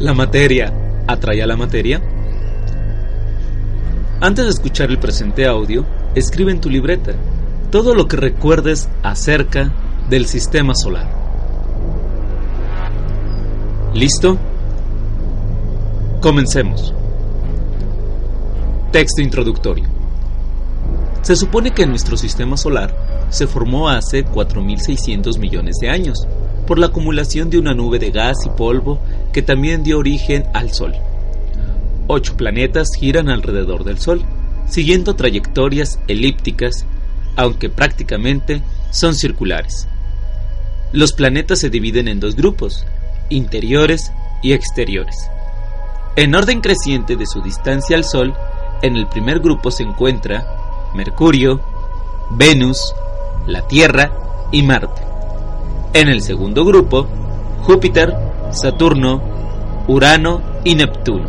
La materia atrae a la materia. Antes de escuchar el presente audio, escribe en tu libreta todo lo que recuerdes acerca del sistema solar. ¿Listo? Comencemos. Texto introductorio. Se supone que nuestro sistema solar se formó hace 4.600 millones de años por la acumulación de una nube de gas y polvo que también dio origen al Sol. Ocho planetas giran alrededor del Sol, siguiendo trayectorias elípticas, aunque prácticamente son circulares. Los planetas se dividen en dos grupos, interiores y exteriores. En orden creciente de su distancia al Sol, en el primer grupo se encuentra Mercurio, Venus, la Tierra y Marte. En el segundo grupo, Júpiter, Saturno, Urano y Neptuno.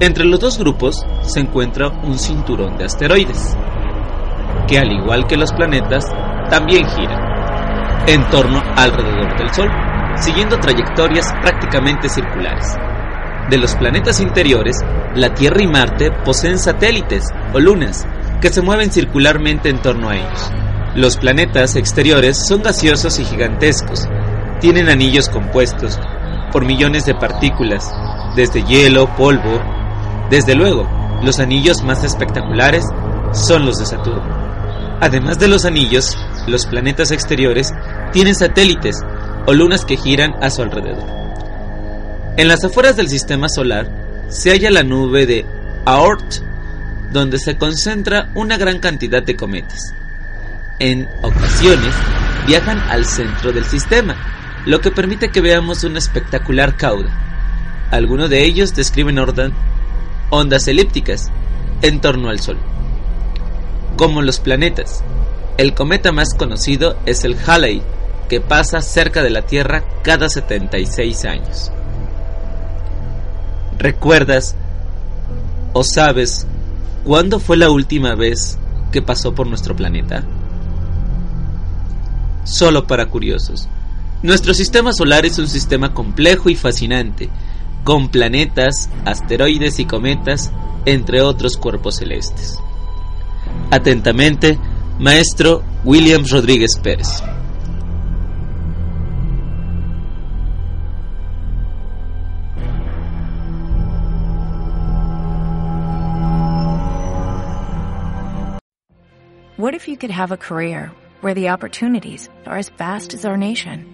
Entre los dos grupos se encuentra un cinturón de asteroides, que al igual que los planetas, también giran en torno alrededor del Sol, siguiendo trayectorias prácticamente circulares. De los planetas interiores, la Tierra y Marte poseen satélites o lunas que se mueven circularmente en torno a ellos. Los planetas exteriores son gaseosos y gigantescos. Tienen anillos compuestos por millones de partículas, desde hielo, polvo. Desde luego, los anillos más espectaculares son los de Saturno. Además de los anillos, los planetas exteriores tienen satélites o lunas que giran a su alrededor. En las afueras del sistema solar se halla la nube de Oort, donde se concentra una gran cantidad de cometas en ocasiones viajan al centro del sistema, lo que permite que veamos una espectacular cauda. Algunos de ellos describen ondas elípticas en torno al Sol. Como los planetas, el cometa más conocido es el Halley, que pasa cerca de la Tierra cada 76 años. ¿Recuerdas o sabes cuándo fue la última vez que pasó por nuestro planeta? solo para curiosos. Nuestro sistema solar es un sistema complejo y fascinante, con planetas, asteroides y cometas, entre otros cuerpos celestes. Atentamente, maestro William Rodríguez Pérez. What if you could have a career where the opportunities are as vast as our nation,